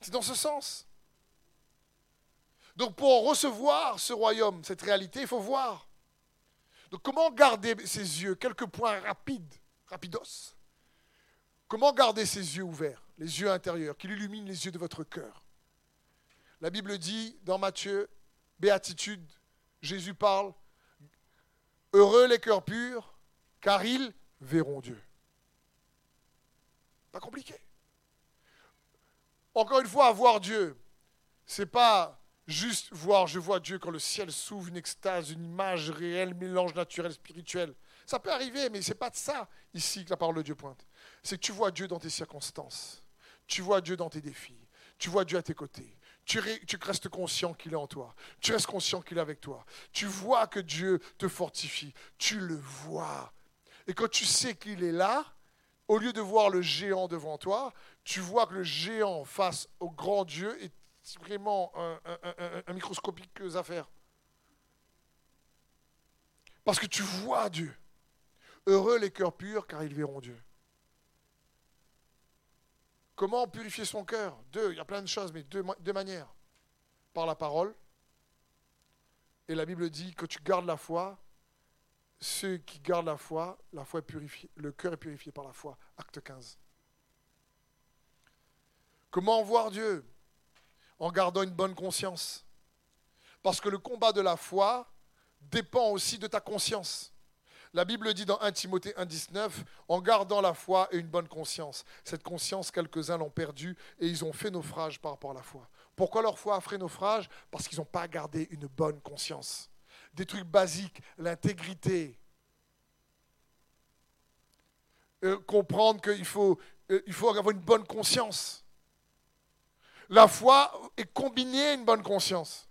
C'est dans ce sens. Donc pour recevoir ce royaume, cette réalité, il faut voir. Donc comment garder ses yeux Quelques points rapides, rapidos. Comment garder ses yeux ouverts, les yeux intérieurs, qu'il illumine les yeux de votre cœur? La Bible dit dans Matthieu, béatitude, Jésus parle, Heureux les cœurs purs, car ils verront Dieu. Pas compliqué. Encore une fois, voir Dieu, c'est pas juste voir, je vois Dieu quand le ciel s'ouvre, une extase, une image réelle, mélange naturel, spirituel. Ça peut arriver, mais ce n'est pas de ça ici que la parole de Dieu pointe. C'est que tu vois Dieu dans tes circonstances. Tu vois Dieu dans tes défis. tu vois Dieu à tes côtés. Tu, restes conscient qu'il est en toi. Tu restes conscient qu'il est avec toi. Tu vois que Dieu te fortifie. Tu le vois. Et quand tu sais qu'il est là, au lieu de voir le géant devant toi, tu vois que le géant face au grand Dieu est vraiment un, un microscopique affaire. Parce que tu vois Dieu. Heureux les cœurs purs, car ils verront Dieu. Comment purifier son cœur? Deux, il y a plein de choses, mais deux, manières. Par la parole. Et la Bible dit que tu gardes la foi. Ceux qui gardent la foi, le cœur est purifié par la foi. Acte 15. Comment voir Dieu? En gardant une bonne conscience. Parce que le combat de la foi dépend aussi de ta conscience. La Bible dit dans 1 Timothée 1,19 En gardant la foi et une bonne conscience. Cette conscience, quelques-uns l'ont perdue et ils ont fait naufrage par rapport à la foi. Pourquoi leur foi a fait naufrage? Parce qu'ils n'ont pas gardé une bonne conscience. Des trucs basiques, l'intégrité. Euh, comprendre qu'il euh, faut avoir une bonne conscience. La foi est combinée à une bonne conscience.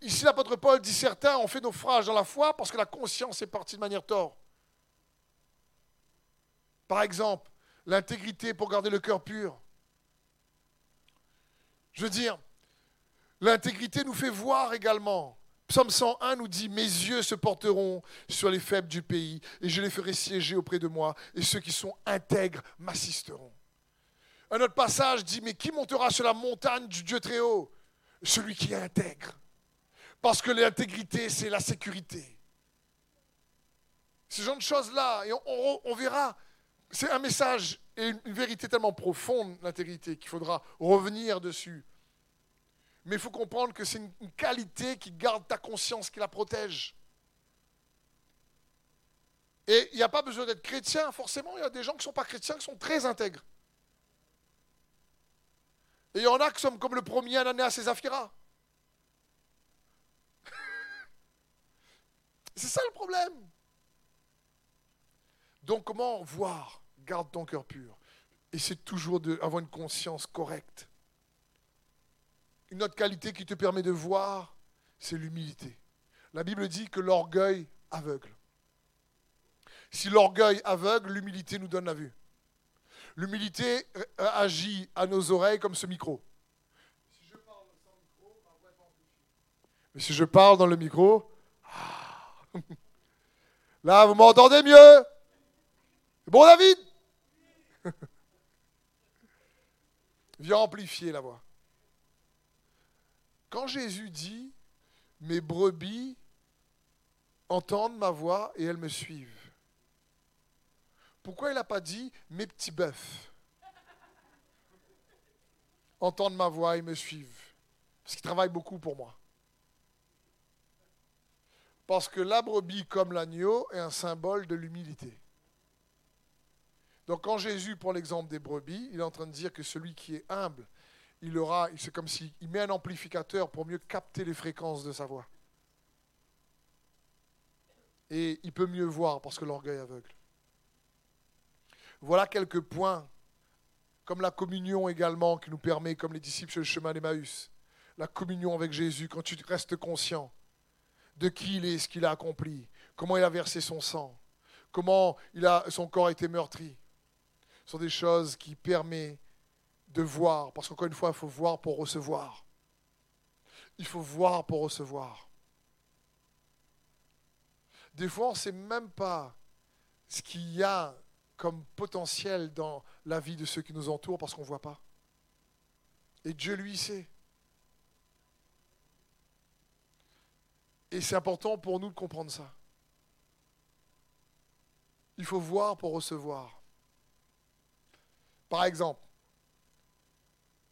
Ici, l'apôtre Paul dit certains ont fait naufrage dans la foi parce que la conscience est partie de manière tort. Par exemple, l'intégrité pour garder le cœur pur. Je veux dire, l'intégrité nous fait voir également. Psaume 101 nous dit, mes yeux se porteront sur les faibles du pays, et je les ferai siéger auprès de moi, et ceux qui sont intègres m'assisteront. Un autre passage dit, mais qui montera sur la montagne du Dieu très haut Celui qui est intègre. Parce que l'intégrité, c'est la sécurité. Ce genre de choses-là, et on, verra, c'est un message et une, vérité tellement profonde, l'intégrité, qu'il faudra revenir dessus. Mais il faut comprendre que c'est une, qualité qui garde ta conscience, qui la protège. Et il n'y a pas besoin d'être chrétien, forcément, il y a des gens qui ne sont pas chrétiens, qui sont très intègres. Et il y en a qui sont comme le premier Ananias et Zafira. C'est ça le problème. Donc comment voir? Garde ton cœur pur. C'est toujours d'avoir une conscience correcte. Une autre qualité qui te permet de voir, c'est l'humilité. La Bible dit que l'orgueil aveugle. Si l'orgueil aveugle, l'humilité nous donne la vue. L'humilité euh, agit à nos oreilles comme ce micro. Mais si je parle dans le micro, Là, vous m'entendez mieux? Bon, David? Viens amplifier la voix. Quand Jésus dit, mes brebis entendent ma voix et elles me suivent, pourquoi il n'a pas dit, mes petits bœufs entendent ma voix et me suivent? Parce qu'ils travaillent beaucoup pour moi. Parce que la brebis, comme l'agneau, est un symbole de l'humilité. Donc quand Jésus prend l'exemple des brebis, il est en train de dire que celui qui est humble, il aura, c'est comme s'il met un amplificateur pour mieux capter les fréquences de sa voix. Et il peut mieux voir parce que l'orgueil aveugle. Voilà quelques points, comme la communion également qui nous permet, comme les disciples sur le chemin d'Emmaüs, la communion avec Jésus, quand tu restes conscient de qui il est, ce qu'il a accompli, comment il a versé son sang, comment son corps a été meurtri. Ce sont des choses qui permettent de voir, parce qu'encore une fois, il faut voir pour recevoir. Il faut voir pour recevoir. Des fois, on ne sait même pas ce qu'il y a comme potentiel dans la vie de ceux qui nous entourent parce qu'on ne voit pas. Et Dieu lui sait. Et c'est important pour nous de comprendre ça. Il faut voir pour recevoir. Par exemple,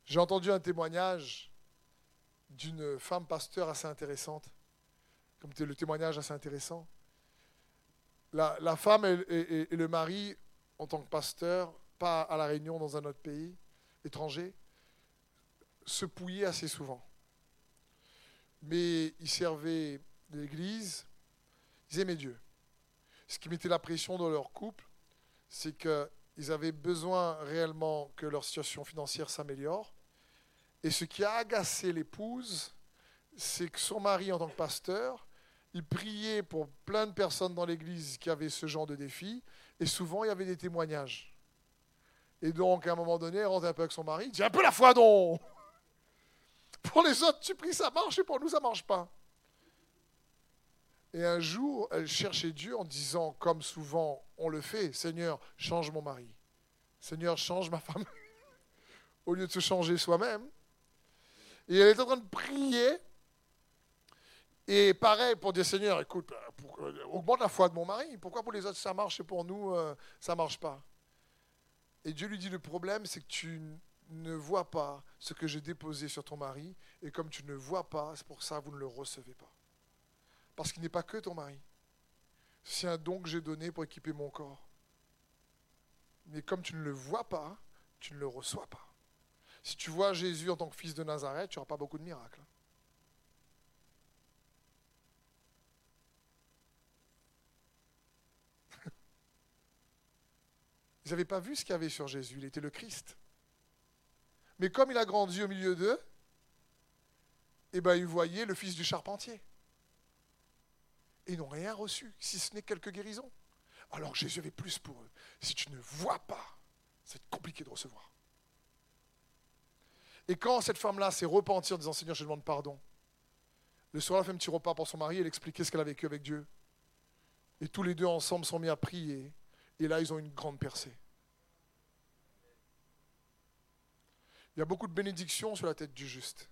j'ai entendu un témoignage d'une femme pasteur assez intéressante, comme le témoignage assez intéressant. La, femme et, et, le mari, en tant que pasteur, pas à la Réunion, dans un autre pays étranger, se pouillaient assez souvent. Mais ils servaient l'Église, ils aimaient Dieu. Ce qui mettait la pression dans leur couple, c'est qu'ils avaient besoin réellement que leur situation financière s'améliore. Et ce qui a agacé l'épouse, c'est que son mari, en tant que pasteur, il priait pour plein de personnes dans l'église qui avaient ce genre de défi, et souvent il y avait des témoignages. Et donc, à un moment donné, elle rentre un peu avec son mari, dit un peu la foi donc Pour les autres, tu pries, ça marche, et pour nous, ça marche pas. Et un jour, elle cherchait Dieu en disant, comme souvent on le fait, Seigneur, change mon mari. Seigneur, change ma femme. Au lieu de se changer soi-même. Et elle est en train de prier. Et pareil pour dire, Seigneur, écoute, euh, augmente la foi de mon mari. Pourquoi pour les autres ça marche et pour nous euh, ça ne marche pas? Et Dieu lui dit, le problème c'est que tu ne vois pas ce que j'ai déposé sur ton mari. Et comme tu ne vois pas, c'est pour ça que vous ne le recevez pas. Parce qu'il n'est pas que ton mari. C'est un don que j'ai donné pour équiper mon corps. Mais comme tu ne le vois pas, tu ne le reçois pas. Si tu vois Jésus en tant que fils de Nazareth, tu n'auras pas beaucoup de miracles. Ils n'avaient pas vu ce qu'il y avait sur Jésus, il était le Christ. Mais comme il a grandi au milieu d'eux, eh ben, ils voyaient le fils du charpentier. Et ils n'ont rien reçu, si ce n'est quelques guérisons. Alors Jésus avait plus pour eux. Si tu ne vois pas, c'est compliqué de recevoir. Et quand cette femme-là s'est repentie en disant Seigneur, je demande pardon, le soir, elle a fait un petit repas pour son mari, elle expliquait ce qu'elle a vécu avec Dieu. Et tous les deux ensemble sont mis à prier. Et là, ils ont une grande percée. Il y a beaucoup de bénédictions sur la tête du juste.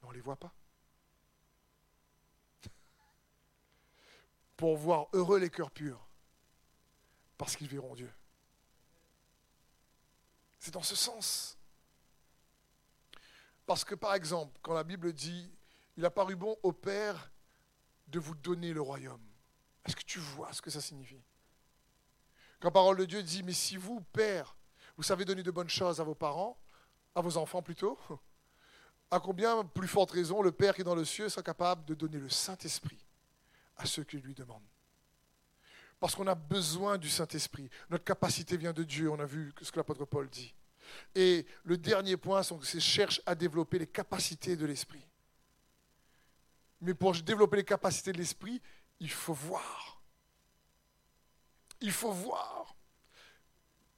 Mais on ne les voit pas. Pour voir heureux les cœurs purs, parce qu'ils verront Dieu. C'est dans ce sens. Parce que par exemple, quand la Bible dit, il a paru bon au Père de vous donner le royaume, est-ce que tu vois ce que ça signifie? Quand la parole de Dieu dit, mais si vous, Père, vous savez donner de bonnes choses à vos parents, à vos enfants plutôt, à combien plus forte raison le Père qui est dans le ciel sera capable de donner le Saint-Esprit à ceux qui lui demandent Parce qu'on a besoin du Saint-Esprit. Notre capacité vient de Dieu, on a vu ce que l'apôtre Paul dit. Et le dernier point, c'est cherche à développer les capacités de l'esprit. Mais pour développer les capacités de l'esprit, il faut voir. Il faut voir.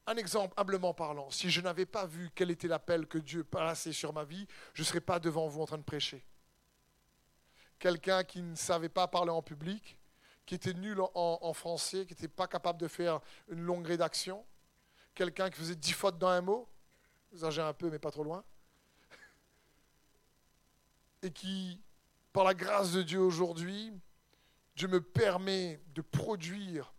Un exemple, humblement parlant, si je n'avais pas vu quel était l'appel que Dieu plaçait sur ma vie, je ne serais pas devant vous en train de prêcher. Quelqu'un qui ne savait pas parler en public, qui était nul en, français, qui n'était pas capable de faire une longue rédaction, quelqu'un qui faisait dix fautes dans un mot, exagère un peu, mais pas trop loin, et qui, par la grâce de Dieu aujourd'hui, Dieu me permet de produire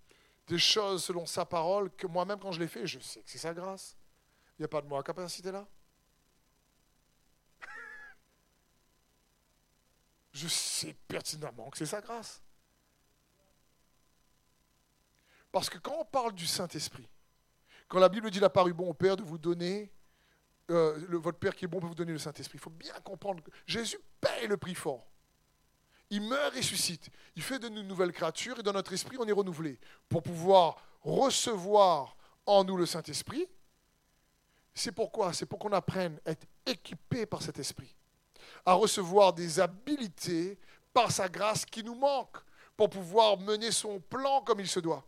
des choses selon sa parole que moi-même, quand je l'ai fait, je sais que c'est sa grâce. Il n'y a pas de moi à capacité là. Je sais pertinemment que c'est sa grâce. Parce que quand on parle du Saint-Esprit, quand la Bible dit il a paru bon au Père de vous donner euh, votre Père qui est bon peut vous donner le Saint-Esprit. Il faut bien comprendre que Jésus paye le prix fort. Il meurt, ressuscite. Il fait de nous une nouvelle créature et dans notre esprit, on est renouvelé. Pour pouvoir recevoir en nous le Saint-Esprit, c'est pourquoi? C'est pour qu'on apprenne à être équipé par cet esprit, à recevoir des habilités par sa grâce qui nous manquent pour pouvoir mener son plan comme il se doit.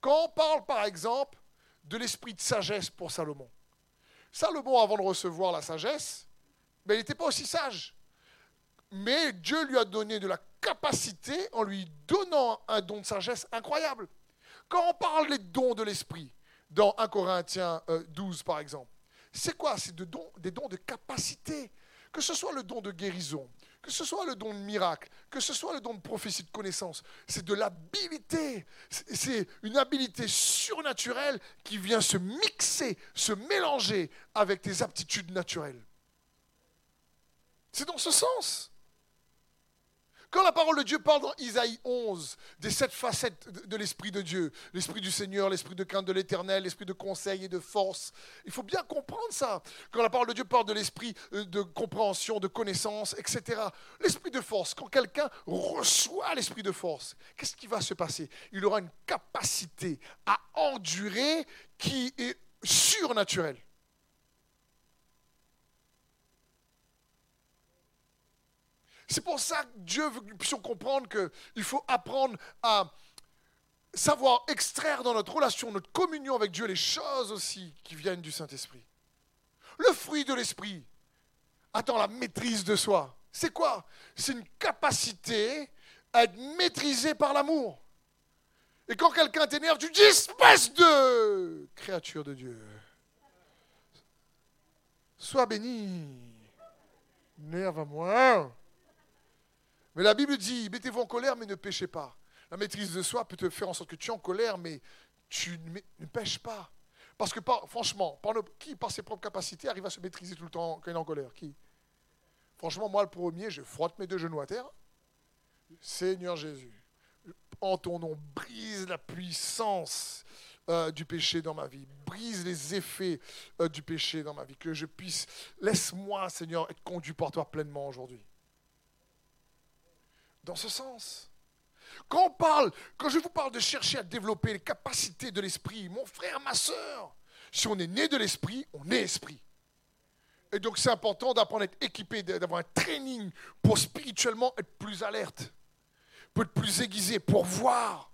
Quand on parle, par exemple, de l'esprit de sagesse pour Salomon, Salomon, avant de recevoir la sagesse, ben, il n'était pas aussi sage. Mais Dieu lui a donné de la capacité en lui donnant un don de sagesse incroyable. Quand on parle des dons de l'esprit, dans 1 Corinthiens 12 euh, par exemple, c'est quoi? C'est des dons de capacité. Que ce soit le don de guérison, que ce soit le don de miracle, que ce soit le don de prophétie de connaissance, c'est de l'habilité. C'est une habilité surnaturelle qui vient se mixer, se mélanger avec tes aptitudes naturelles. C'est dans ce sens. Quand la parole de Dieu parle dans Isaïe 11 des sept facettes de l'Esprit de Dieu, l'Esprit du Seigneur, l'Esprit de crainte de l'Éternel, l'Esprit de conseil et de force, il faut bien comprendre ça. Quand la parole de Dieu parle de l'Esprit euh, de compréhension, de connaissance, etc. L'Esprit de force, quand quelqu'un reçoit l'Esprit de force, qu'est-ce qui va se passer? Il aura une capacité à endurer qui est surnaturelle. C'est pour ça que Dieu veut que nous puissions comprendre qu'il faut apprendre à savoir extraire dans notre relation, notre communion avec Dieu, les choses aussi qui viennent du Saint-Esprit. Le fruit de l'Esprit. Attends, la maîtrise de soi. C'est quoi? C'est une capacité à être maîtrisé par l'amour. Et quand quelqu'un t'énerve, tu dis espèce de créature de Dieu. Sois béni. Nerve à moi. Mais la Bible dit, mettez-vous en colère, mais ne péchez pas. La maîtrise de soi peut te faire en sorte que tu es en colère, mais tu ne pêches pas. Parce que, franchement, qui, par ses propres capacités, arrive à se maîtriser tout le temps quand il est en colère? Qui? Franchement, moi, le premier, je frotte mes deux genoux à terre. Seigneur Jésus, en ton nom, brise la puissance euh, du péché dans ma vie, brise les effets euh, du péché dans ma vie, que je puisse, laisse-moi, Seigneur, être conduit par toi pleinement aujourd'hui. Dans ce sens. Quand on parle, quand je vous parle de chercher à développer les capacités de l'esprit, mon frère, ma soeur, si on est né de l'esprit, on est esprit. Et donc c'est important d'apprendre à être équipé, d'avoir un training pour spirituellement être plus alerte peut être plus aiguisé pour voir.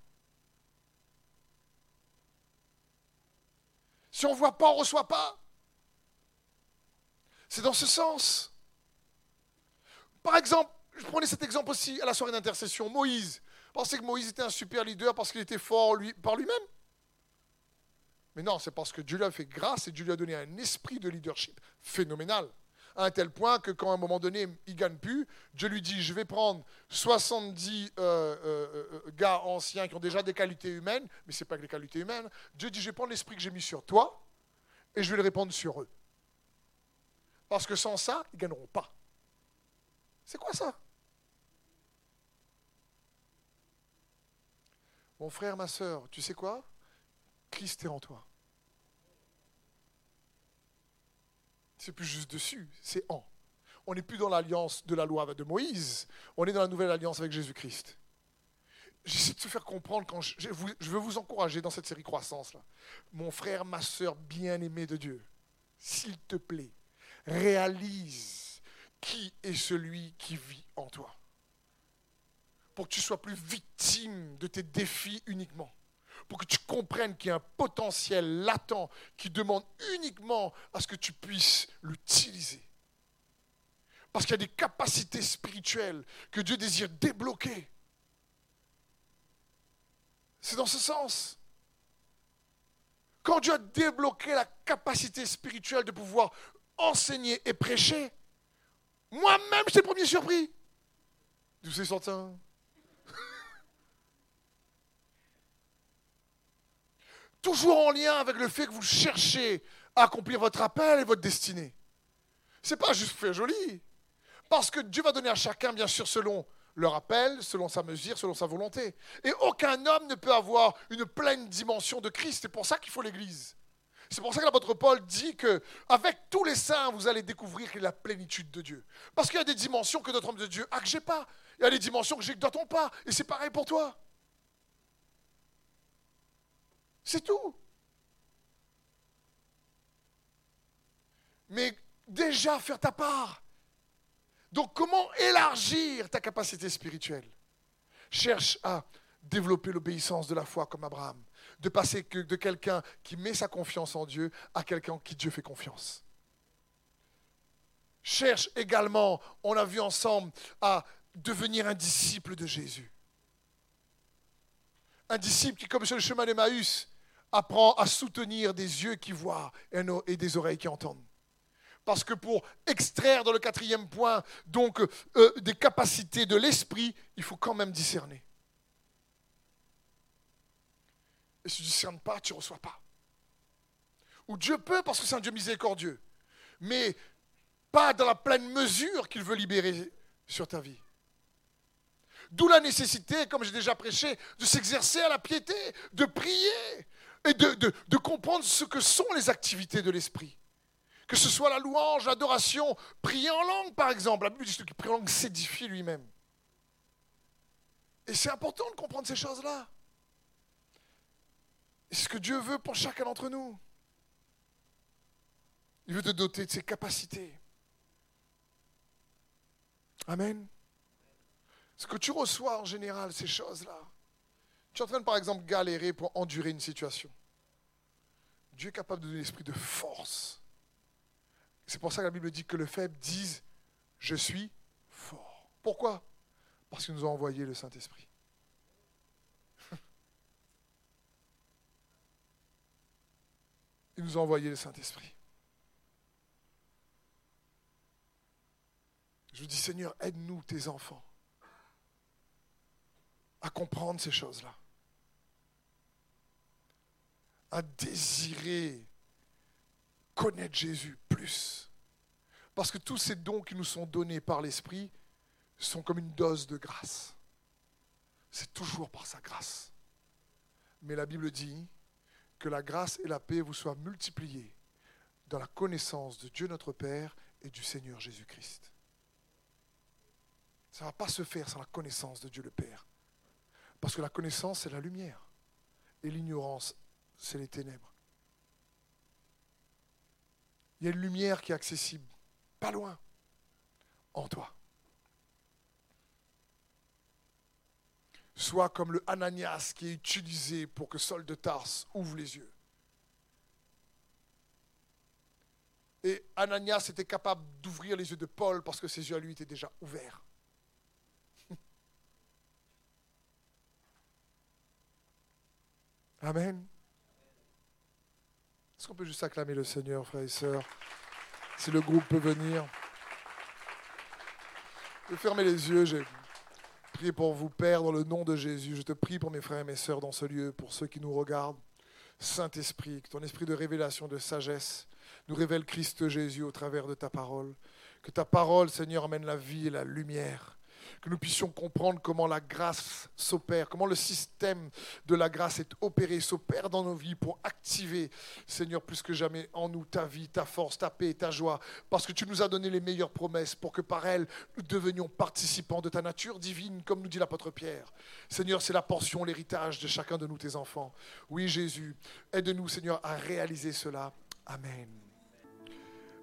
Si on ne voit pas, on ne reçoit pas. C'est dans ce sens. Par exemple, je prenais cet exemple aussi à la soirée d'intercession. Moïse. Pensez que Moïse était un super leader parce qu'il était fort lui, par lui-même Mais non, c'est parce que Dieu lui a fait grâce et Dieu lui a donné un esprit de leadership phénoménal à un tel point que quand à un moment donné, il gagne plus, Dieu lui dit, je vais prendre 70 euh, euh, euh, gars anciens qui ont déjà des qualités humaines, mais ce n'est pas que les qualités humaines. Dieu dit, je vais prendre l'esprit que j'ai mis sur toi et je vais le répandre sur eux. Parce que sans ça, ils ne gagneront pas. C'est quoi ça? Mon frère, ma soeur, tu sais quoi? Christ est en toi. C'est plus juste dessus, c'est en. On n'est plus dans l'alliance de la loi de Moïse, on est dans la nouvelle alliance avec Jésus-Christ. J'essaie de se faire comprendre quand je, veux vous encourager dans cette série croissance là. Mon frère, ma soeur bien-aimé de Dieu, s'il te plaît, réalise qui est celui qui vit en toi. Pour que tu sois plus victime de tes défis uniquement pour que tu comprennes qu'il y a un potentiel latent qui demande uniquement à ce que tu puisses l'utiliser. Parce qu'il y a des capacités spirituelles que Dieu désire débloquer. C'est dans ce sens. Quand Dieu a débloqué la capacité spirituelle de pouvoir enseigner et prêcher, moi-même, j'étais le premier surpris. D'où c'est sorti toujours en lien avec le fait que vous cherchez à accomplir votre appel et votre destinée. Ce n'est pas juste fait joli. Parce que Dieu va donner à chacun, bien sûr, selon leur appel, selon sa mesure, selon sa volonté. Et aucun homme ne peut avoir une pleine dimension de Christ. C'est pour ça qu'il faut l'Église. C'est pour ça que l'apôtre Paul dit que avec tous les saints, vous allez découvrir la plénitude de Dieu. Parce qu'il y a des dimensions que notre homme de Dieu a que j'ai pas. Il y a des dimensions que j'ai que d'autres pas. Et c'est pareil pour toi. C'est tout. Mais déjà faire ta part. Donc comment élargir ta capacité spirituelle? Cherche à développer l'obéissance de la foi comme Abraham, de passer de quelqu'un qui met sa confiance en Dieu à quelqu'un qui Dieu fait confiance. Cherche également, on a vu ensemble, à devenir un disciple de Jésus. Un disciple qui, comme sur le chemin d'Emmaüs, apprend à soutenir des yeux qui voient et des oreilles qui entendent. Parce que pour extraire dans le quatrième point, donc, euh, des capacités de l'esprit, il faut quand même discerner. Et si tu ne discernes pas, tu ne reçois pas. Ou Dieu peut parce que c'est un Dieu miséricordieux, mais pas dans la pleine mesure qu'il veut libérer sur ta vie. D'où la nécessité, comme j'ai déjà prêché, de s'exercer à la piété, de prier, et de, comprendre ce que sont les activités de l'esprit. Que ce soit la louange, l'adoration, prier en langue par exemple. La Bible dit que qui prie en langue s'édifie lui-même. Et c'est important de comprendre ces choses-là. C'est ce que Dieu veut pour chacun d'entre nous. Il veut te doter de ses capacités. Amen. Ce que tu reçois en général, ces choses-là. Tu es en train de, par exemple, galérer pour endurer une situation. Dieu est capable de donner l'esprit de force. C'est pour ça que la Bible dit que le faible dise Je suis fort. Pourquoi? Parce qu'il nous a envoyé le Saint-Esprit. Il nous a envoyé le Saint-Esprit. Je dis Seigneur, aide-nous, tes enfants, à comprendre ces choses-là à désirer connaître Jésus plus. Parce que tous ces dons qui nous sont donnés par l'Esprit sont comme une dose de grâce. C'est toujours par sa grâce. Mais la Bible dit que la grâce et la paix vous soient multipliées dans la connaissance de Dieu notre Père et du Seigneur Jésus-Christ. Ça ne va pas se faire sans la connaissance de Dieu le Père. Parce que la connaissance, c'est la lumière. Et l'ignorance, c'est les ténèbres. Il y a une lumière qui est accessible, pas loin, en toi. Sois comme le Ananias qui est utilisé pour que Saul de Tarse ouvre les yeux. Et Ananias était capable d'ouvrir les yeux de Paul parce que ses yeux à lui étaient déjà ouverts. Amen. Est-ce qu'on peut juste acclamer le Seigneur, frères et sœurs Si le groupe peut venir? Je fermer les yeux. J'ai prié pour vous, Père, dans le nom de Jésus. Je te prie pour mes frères et mes sœurs dans ce lieu, pour ceux qui nous regardent. Saint-Esprit, que ton esprit de révélation, de sagesse, nous révèle Christ Jésus au travers de ta parole. Que ta parole, Seigneur, amène la vie et la lumière que nous puissions comprendre comment la grâce s'opère, comment le système de la grâce est opéré, s'opère dans nos vies pour activer, Seigneur, plus que jamais en nous ta vie, ta force, ta paix, ta joie, parce que tu nous as donné les meilleures promesses pour que par elles, nous devenions participants de ta nature divine, comme nous dit l'apôtre Pierre. Seigneur, c'est la portion, l'héritage de chacun de nous, tes enfants. Oui, Jésus, aide-nous, Seigneur, à réaliser cela. Amen.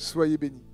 Soyez bénis.